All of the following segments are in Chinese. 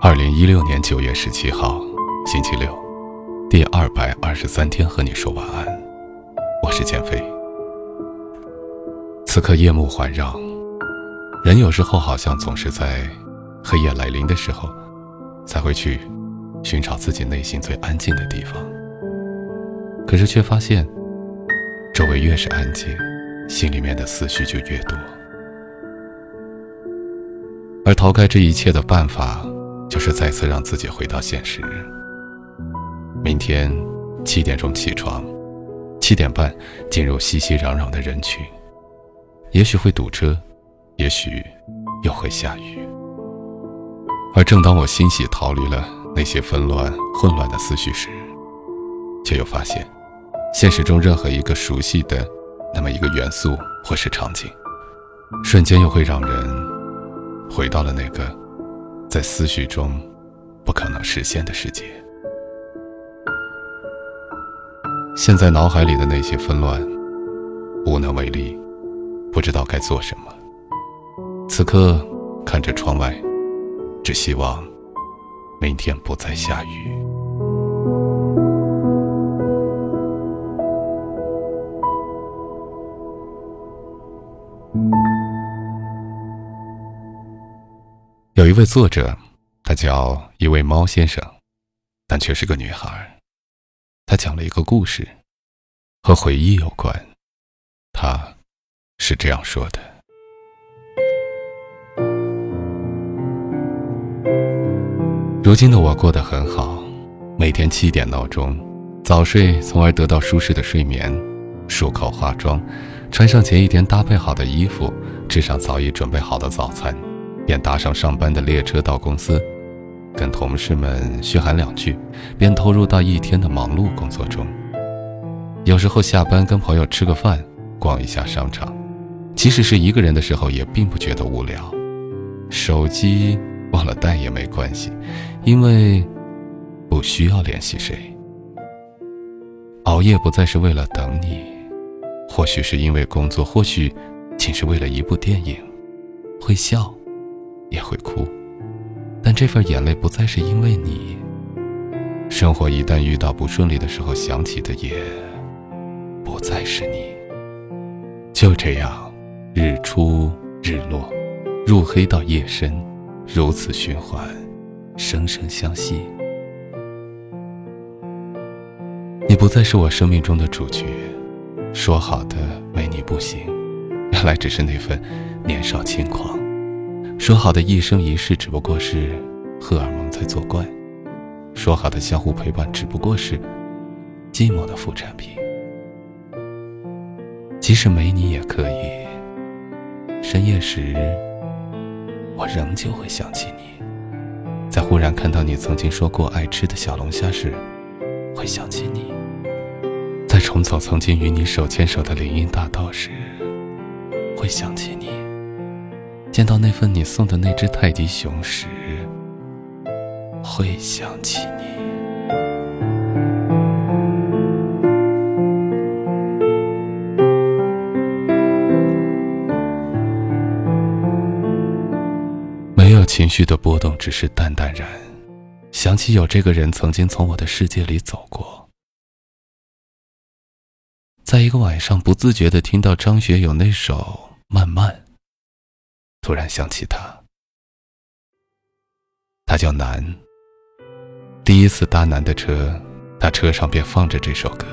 二零一六年九月十七号，星期六，第二百二十三天和你说晚安。我是减肥。此刻夜幕环绕，人有时候好像总是在黑夜来临的时候，才会去寻找自己内心最安静的地方。可是却发现，周围越是安静，心里面的思绪就越多。而逃开这一切的办法。就是再次让自己回到现实。明天七点钟起床，七点半进入熙熙攘攘的人群，也许会堵车，也许又会下雨。而正当我欣喜逃离了那些纷乱混乱的思绪时，却又发现，现实中任何一个熟悉的那么一个元素或是场景，瞬间又会让人回到了那个。在思绪中不可能实现的世界，现在脑海里的那些纷乱，无能为力，不知道该做什么。此刻看着窗外，只希望明天不再下雨。有一位作者，他叫一位猫先生，但却是个女孩。他讲了一个故事，和回忆有关。他是这样说的：如今的我过得很好，每天七点闹钟，早睡，从而得到舒适的睡眠，漱口化妆，穿上前一天搭配好的衣服，吃上早已准备好的早餐。便搭上上班的列车到公司，跟同事们嘘寒两句，便投入到一天的忙碌工作中。有时候下班跟朋友吃个饭，逛一下商场，即使是一个人的时候，也并不觉得无聊。手机忘了带也没关系，因为不需要联系谁。熬夜不再是为了等你，或许是因为工作，或许仅是为了一部电影，会笑。也会哭，但这份眼泪不再是因为你。生活一旦遇到不顺利的时候，想起的也不再是你。就这样，日出日落，入黑到夜深，如此循环，生生相惜。你不再是我生命中的主角，说好的没你不行，原来只是那份年少轻狂。说好的一生一世，只不过是荷尔蒙在作怪；说好的相互陪伴，只不过是寂寞的副产品。即使没你也可以。深夜时，我仍旧会想起你；在忽然看到你曾经说过爱吃的小龙虾时，会想起你；在重走曾经与你手牵手的林荫大道时，会想起你。见到那份你送的那只泰迪熊时，会想起你。没有情绪的波动，只是淡淡然。想起有这个人曾经从我的世界里走过，在一个晚上，不自觉的听到张学友那首《慢慢》。突然想起他，他叫南。第一次搭南的车，他车上便放着这首歌，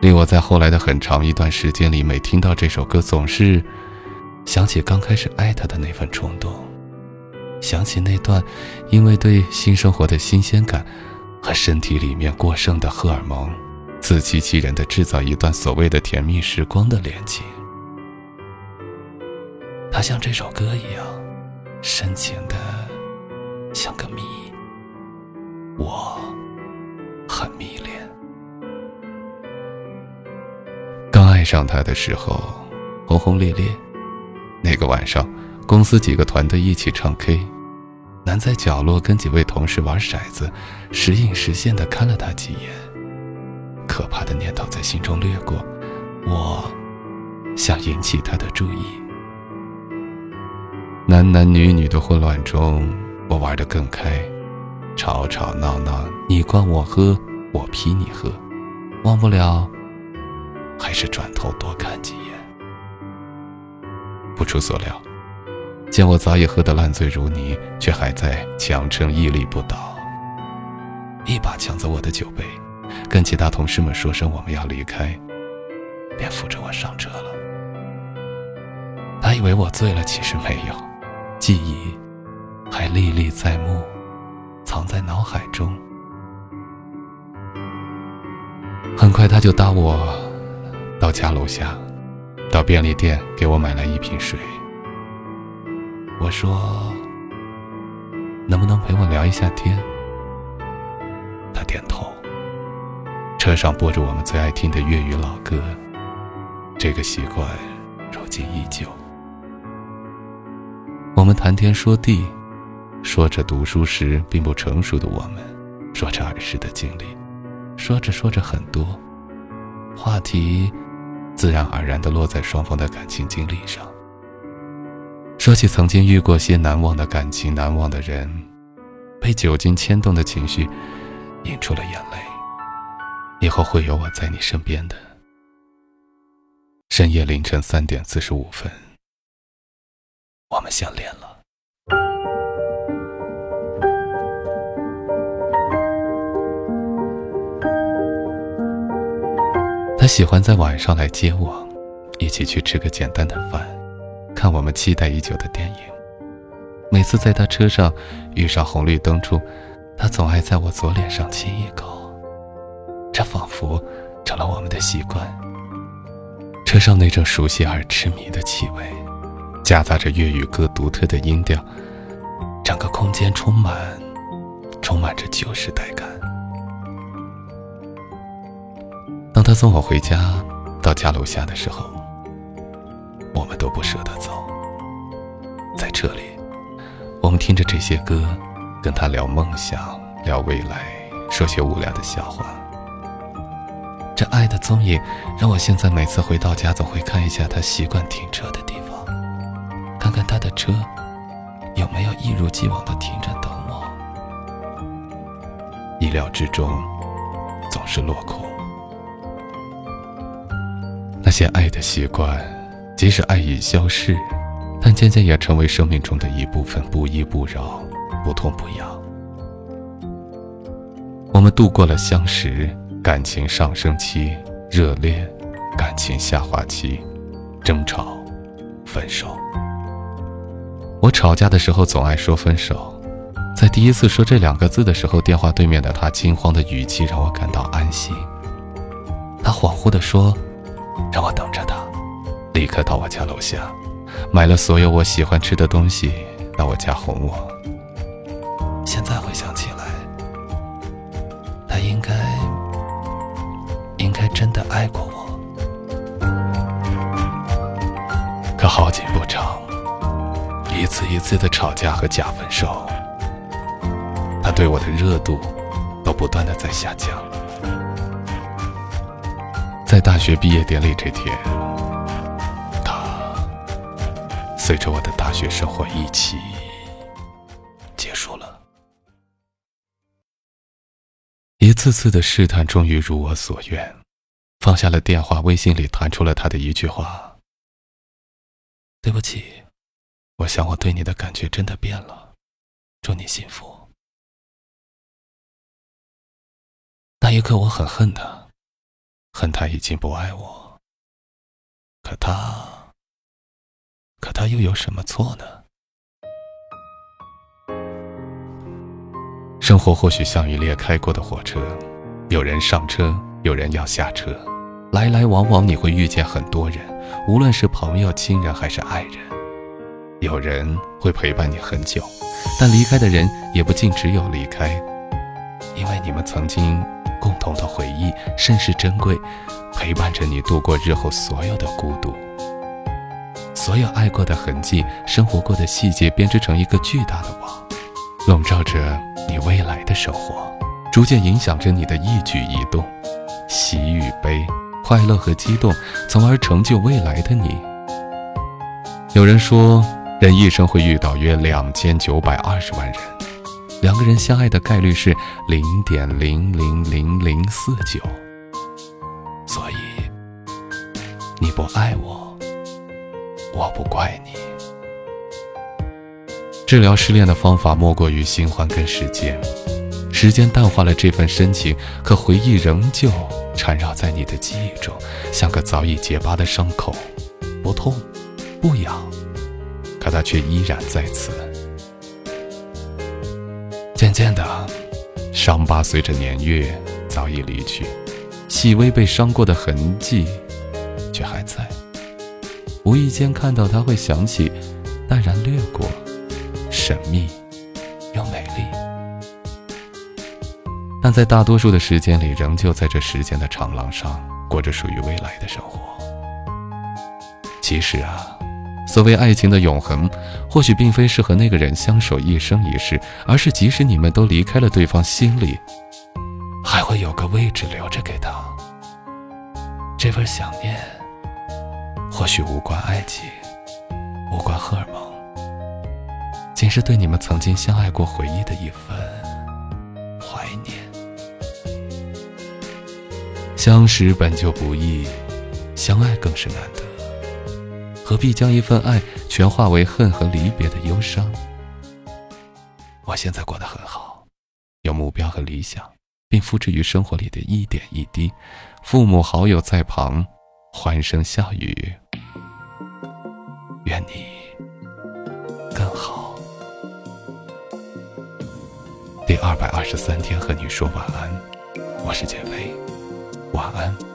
令我在后来的很长一段时间里，每听到这首歌，总是想起刚开始爱他的那份冲动，想起那段因为对新生活的新鲜感和身体里面过剩的荷尔蒙，自欺欺人的制造一段所谓的甜蜜时光的恋情。他像这首歌一样深情的，像个谜。我很迷恋。刚爱上他的时候，轰轰烈烈。那个晚上，公司几个团队一起唱 K，男在角落跟几位同事玩骰子，时隐时现的看了他几眼。可怕的念头在心中掠过，我。想引起他的注意。男男女女的混乱中，我玩得更开，吵吵闹闹，你灌我喝，我批你喝，忘不了，还是转头多看几眼。不出所料，见我早已喝得烂醉如泥，却还在强撑屹立不倒，一把抢走我的酒杯，跟其他同事们说声我们要离开，便扶着我上车了。他以为我醉了，其实没有，记忆还历历在目，藏在脑海中。很快，他就搭我到家楼下。到便利店给我买来一瓶水。我说：“能不能陪我聊一下天？”他点头。车上播着我们最爱听的粤语老歌，这个习惯如今依旧。我们谈天说地，说着读书时并不成熟的我们，说着儿时的经历，说着说着很多话题。自然而然地落在双方的感情经历上。说起曾经遇过些难忘的感情、难忘的人，被酒精牵动的情绪，引出了眼泪。以后会有我在你身边的。深夜凌晨三点四十五分，我们相恋了。他喜欢在晚上来接我，一起去吃个简单的饭，看我们期待已久的电影。每次在他车上遇上红绿灯处，他总爱在我左脸上亲一口，这仿佛成了我们的习惯。车上那种熟悉而痴迷的气味，夹杂着粤语歌独特的音调，整个空间充满，充满着旧时代感。当他送我回家，到家楼下的时候，我们都不舍得走。在车里，我们听着这些歌，跟他聊梦想，聊未来，说些无聊的笑话。这爱的踪影，让我现在每次回到家，总会看一下他习惯停车的地方，看看他的车有没有一如既往的停着等我。意料之中，总是落空。那些爱的习惯，即使爱已消逝，但渐渐也成为生命中的一部分，不依不饶，不痛不痒。我们度过了相识、感情上升期、热烈、感情下滑期、争吵、分手。我吵架的时候总爱说分手，在第一次说这两个字的时候，电话对面的他惊慌的语气让我感到安心。他恍惚地说。让我等着他，立刻到我家楼下，买了所有我喜欢吃的东西，到我家哄我。现在的爱过我。可好景不长，一次一次的吵架和假分手，他对我的热度都不断的在下降。在大学毕业典礼这天，他随着我的大学生活一起结束了。一次次的试探终于如我所愿，放下了电话，微信里弹出了他的一句话：“对不起，我想我对你的感觉真的变了，祝你幸福。”那一刻，我很恨他。恨他已经不爱我，可他，可他又有什么错呢？生活或许像一列开过的火车，有人上车，有人要下车，来来往往，你会遇见很多人，无论是朋友、亲人还是爱人。有人会陪伴你很久，但离开的人也不尽只有离开，因为你们曾经。共同的回忆甚是珍贵，陪伴着你度过日后所有的孤独。所有爱过的痕迹，生活过的细节，编织成一个巨大的网，笼罩着你未来的生活，逐渐影响着你的一举一动，喜与悲，快乐和激动，从而成就未来的你。有人说，人一生会遇到约两千九百二十万人，两个人相爱的概率是零点零零零零四九。所以，你不爱我，我不怪你。治疗失恋的方法莫过于新欢跟时间，时间淡化了这份深情，可回忆仍旧缠绕在你的记忆中，像个早已结疤的伤口，不痛。不痒，可它却依然在此。渐渐的，伤疤随着年月早已离去，细微被伤过的痕迹却还在。无意间看到它，会想起，淡然掠过，神秘但在大多数的时间里，仍旧在这时间的长廊上过着属于未来的生活。其实啊。所谓爱情的永恒，或许并非是和那个人相守一生一世，而是即使你们都离开了对方，心里还会有个位置留着给他。这份想念，或许无关爱情，无关荷尔蒙，仅是对你们曾经相爱过回忆的一份相识本就不易，相爱更是难得。何必将一份爱全化为恨和离别的忧伤？我现在过得很好，有目标和理想，并付之于生活里的一点一滴。父母好友在旁，欢声笑语。愿你更好。第二百二十三天和你说晚安，我是减肥，晚安。